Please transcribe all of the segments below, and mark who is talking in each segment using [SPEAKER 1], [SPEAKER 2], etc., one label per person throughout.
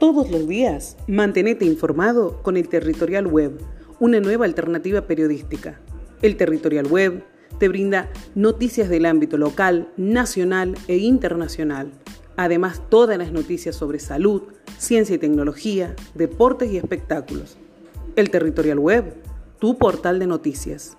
[SPEAKER 1] Todos los días, mantenete informado con el Territorial Web, una nueva alternativa periodística. El Territorial Web te brinda noticias del ámbito local, nacional e internacional. Además, todas las noticias sobre salud, ciencia y tecnología, deportes y espectáculos. El Territorial Web, tu portal de noticias.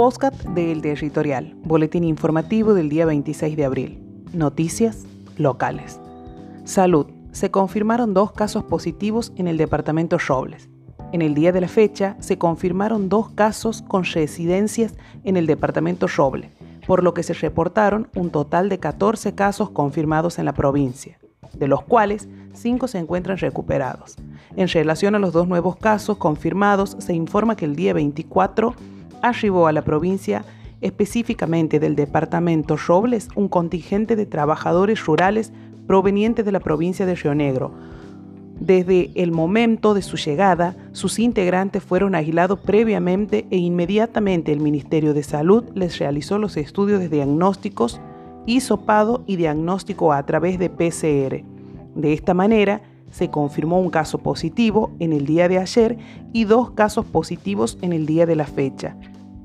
[SPEAKER 1] Postcat del Territorial, boletín informativo del día 26 de abril. Noticias locales. Salud. Se confirmaron dos casos positivos en el departamento Robles. En el día de la fecha se confirmaron dos casos con residencias en el departamento Roble, por lo que se reportaron un total de 14 casos confirmados en la provincia, de los cuales 5 se encuentran recuperados. En relación a los dos nuevos casos confirmados, se informa que el día 24 arribó a la provincia específicamente del departamento Robles un contingente de trabajadores rurales provenientes de la provincia de Río Negro, desde el momento de su llegada, sus integrantes fueron aislados previamente e inmediatamente el Ministerio de Salud les realizó los estudios de diagnósticos, hisopado y diagnóstico a través de PCR. De esta manera, se confirmó un caso positivo en el día de ayer y dos casos positivos en el día de la fecha.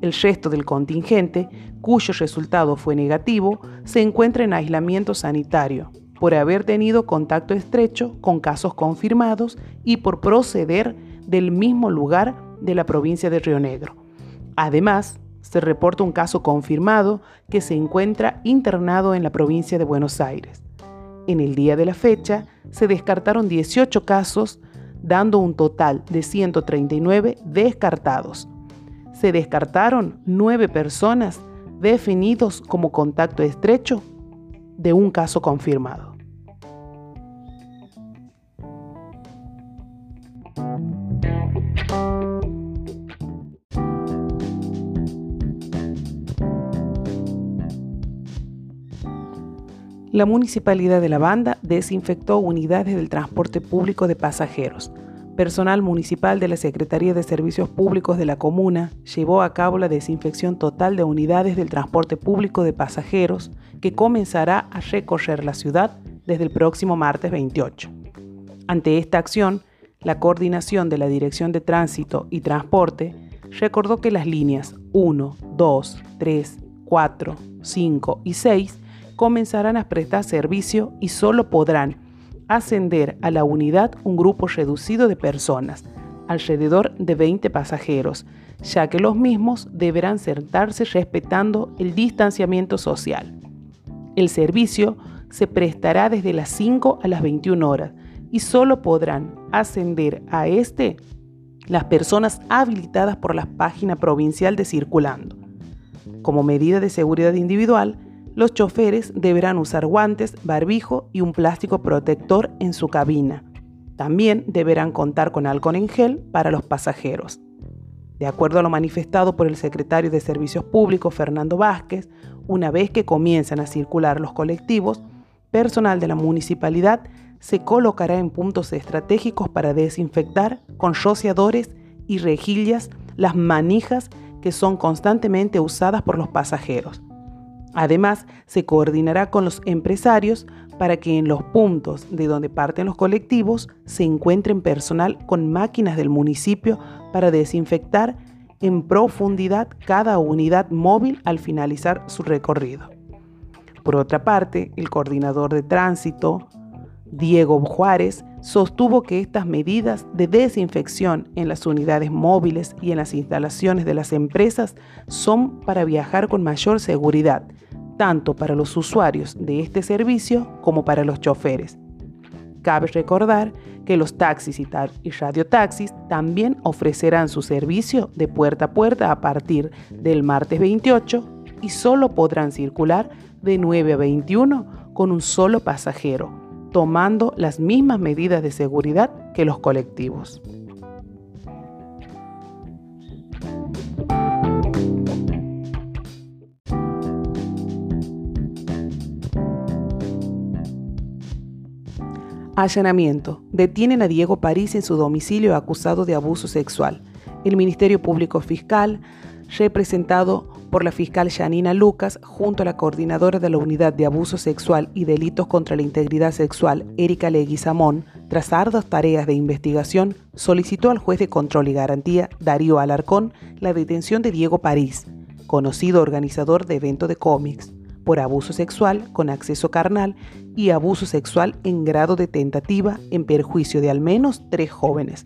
[SPEAKER 1] El resto del contingente, cuyo resultado fue negativo, se encuentra en aislamiento sanitario por haber tenido contacto estrecho con casos confirmados y por proceder del mismo lugar de la provincia de Río Negro. Además, se reporta un caso confirmado que se encuentra internado en la provincia de Buenos Aires. En el día de la fecha se descartaron 18 casos, dando un total de 139 descartados. Se descartaron 9 personas definidos como contacto estrecho de un caso confirmado. La Municipalidad de La Banda desinfectó unidades del transporte público de pasajeros. Personal municipal de la Secretaría de Servicios Públicos de la Comuna llevó a cabo la desinfección total de unidades del transporte público de pasajeros que comenzará a recorrer la ciudad desde el próximo martes 28. Ante esta acción, la coordinación de la Dirección de Tránsito y Transporte recordó que las líneas 1, 2, 3, 4, 5 y 6 comenzarán a prestar servicio y solo podrán ascender a la unidad un grupo reducido de personas, alrededor de 20 pasajeros, ya que los mismos deberán sentarse respetando el distanciamiento social. El servicio se prestará desde las 5 a las 21 horas y solo podrán ascender a este las personas habilitadas por la página provincial de Circulando. Como medida de seguridad individual, los choferes deberán usar guantes, barbijo y un plástico protector en su cabina. También deberán contar con alcohol en gel para los pasajeros. De acuerdo a lo manifestado por el secretario de Servicios Públicos, Fernando Vázquez, una vez que comienzan a circular los colectivos, personal de la municipalidad se colocará en puntos estratégicos para desinfectar con rociadores y rejillas las manijas que son constantemente usadas por los pasajeros. Además, se coordinará con los empresarios para que en los puntos de donde parten los colectivos se encuentren personal con máquinas del municipio para desinfectar en profundidad cada unidad móvil al finalizar su recorrido. Por otra parte, el coordinador de tránsito, Diego Juárez, sostuvo que estas medidas de desinfección en las unidades móviles y en las instalaciones de las empresas son para viajar con mayor seguridad tanto para los usuarios de este servicio como para los choferes. Cabe recordar que los taxis y, y radiotaxis también ofrecerán su servicio de puerta a puerta a partir del martes 28 y solo podrán circular de 9 a 21 con un solo pasajero, tomando las mismas medidas de seguridad que los colectivos. Allanamiento. Detienen a Diego París en su domicilio acusado de abuso sexual. El Ministerio Público Fiscal representado por la fiscal Janina Lucas junto a la coordinadora de la Unidad de Abuso Sexual y Delitos contra la Integridad Sexual, Erika Leguizamón, tras arduas tareas de investigación, solicitó al juez de control y garantía, Darío Alarcón, la detención de Diego París, conocido organizador de evento de cómics, por abuso sexual con acceso carnal y abuso sexual en grado de tentativa en perjuicio de al menos tres jóvenes.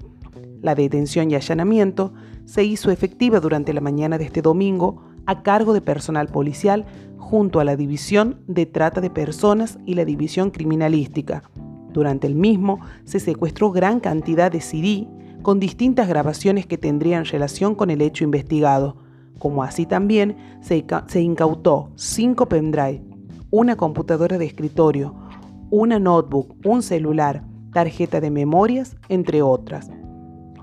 [SPEAKER 1] La detención y allanamiento se hizo efectiva durante la mañana de este domingo a cargo de personal policial junto a la División de Trata de Personas y la División Criminalística. Durante el mismo se secuestró gran cantidad de CD con distintas grabaciones que tendrían relación con el hecho investigado, como así también se, se incautó cinco pendrive, una computadora de escritorio, una notebook, un celular, tarjeta de memorias, entre otras.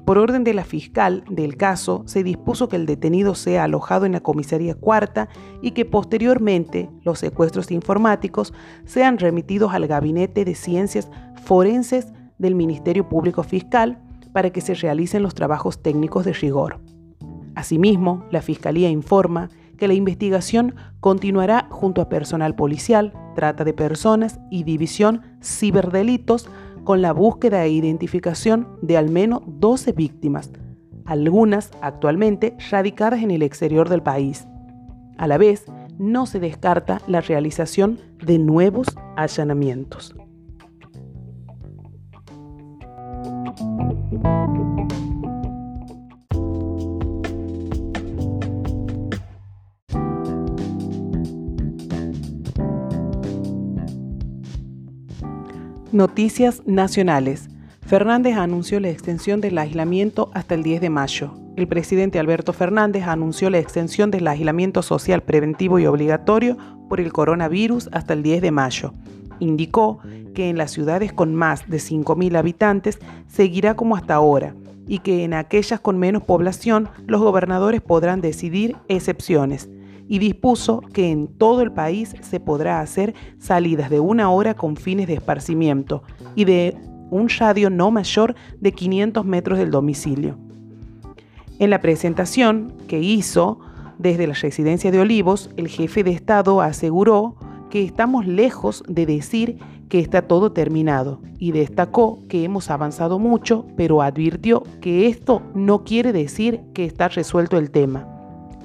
[SPEAKER 1] Por orden de la fiscal del caso, se dispuso que el detenido sea alojado en la comisaría cuarta y que posteriormente los secuestros informáticos sean remitidos al Gabinete de Ciencias Forenses del Ministerio Público Fiscal para que se realicen los trabajos técnicos de rigor. Asimismo, la Fiscalía informa que la investigación continuará junto a personal policial, trata de personas y división ciberdelitos con la búsqueda e identificación de al menos 12 víctimas, algunas actualmente radicadas en el exterior del país. A la vez, no se descarta la realización de nuevos allanamientos. Noticias nacionales. Fernández anunció la extensión del aislamiento hasta el 10 de mayo. El presidente Alberto Fernández anunció la extensión del aislamiento social preventivo y obligatorio por el coronavirus hasta el 10 de mayo. Indicó que en las ciudades con más de 5.000 habitantes seguirá como hasta ahora y que en aquellas con menos población los gobernadores podrán decidir excepciones y dispuso que en todo el país se podrá hacer salidas de una hora con fines de esparcimiento y de un radio no mayor de 500 metros del domicilio. En la presentación que hizo desde la residencia de Olivos, el jefe de Estado aseguró que estamos lejos de decir que está todo terminado y destacó que hemos avanzado mucho, pero advirtió que esto no quiere decir que está resuelto el tema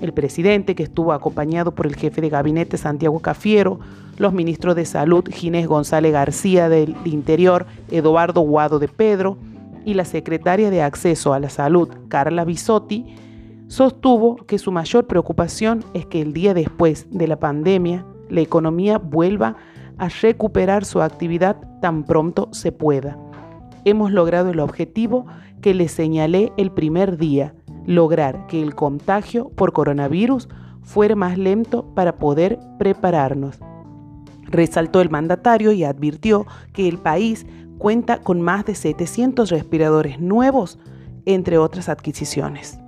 [SPEAKER 1] el presidente, que estuvo acompañado por el jefe de gabinete Santiago Cafiero, los ministros de Salud Ginés González García del Interior, Eduardo Guado de Pedro, y la secretaria de Acceso a la Salud, Carla Bisotti, sostuvo que su mayor preocupación es que el día después de la pandemia la economía vuelva a recuperar su actividad tan pronto se pueda. Hemos logrado el objetivo que le señalé el primer día, lograr que el contagio por coronavirus fuera más lento para poder prepararnos. Resaltó el mandatario y advirtió que el país cuenta con más de 700 respiradores nuevos, entre otras adquisiciones.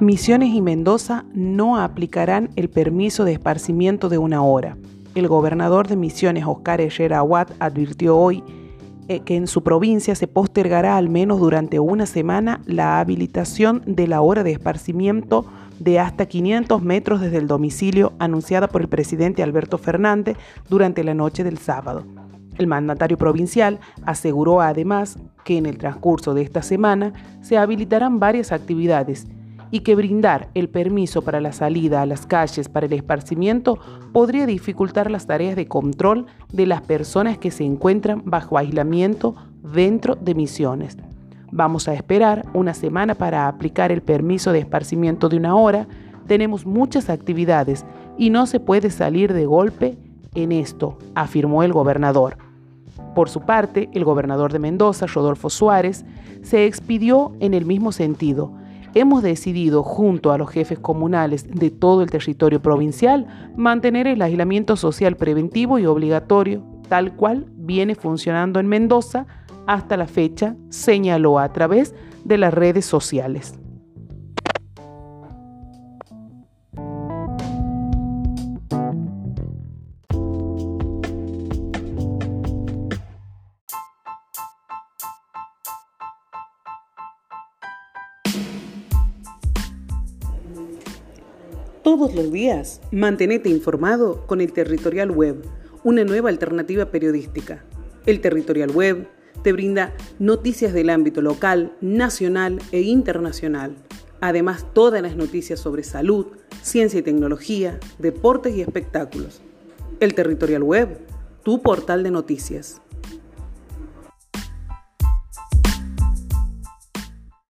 [SPEAKER 1] Misiones y Mendoza no aplicarán el permiso de esparcimiento de una hora. El gobernador de Misiones, Oscar Herrera Aguad, advirtió hoy eh, que en su provincia se postergará al menos durante una semana la habilitación de la hora de esparcimiento de hasta 500 metros desde el domicilio anunciada por el presidente Alberto Fernández durante la noche del sábado. El mandatario provincial aseguró además que en el transcurso de esta semana se habilitarán varias actividades y que brindar el permiso para la salida a las calles para el esparcimiento podría dificultar las tareas de control de las personas que se encuentran bajo aislamiento dentro de misiones. Vamos a esperar una semana para aplicar el permiso de esparcimiento de una hora. Tenemos muchas actividades y no se puede salir de golpe en esto, afirmó el gobernador. Por su parte, el gobernador de Mendoza, Rodolfo Suárez, se expidió en el mismo sentido hemos decidido, junto a los jefes comunales de todo el territorio provincial, mantener el aislamiento social preventivo y obligatorio, tal cual viene funcionando en Mendoza hasta la fecha, señaló a través de las redes sociales. Todos los días, mantenete informado con el Territorial Web, una nueva alternativa periodística. El Territorial Web te brinda noticias del ámbito local, nacional e internacional. Además, todas las noticias sobre salud, ciencia y tecnología, deportes y espectáculos. El Territorial Web, tu portal de noticias.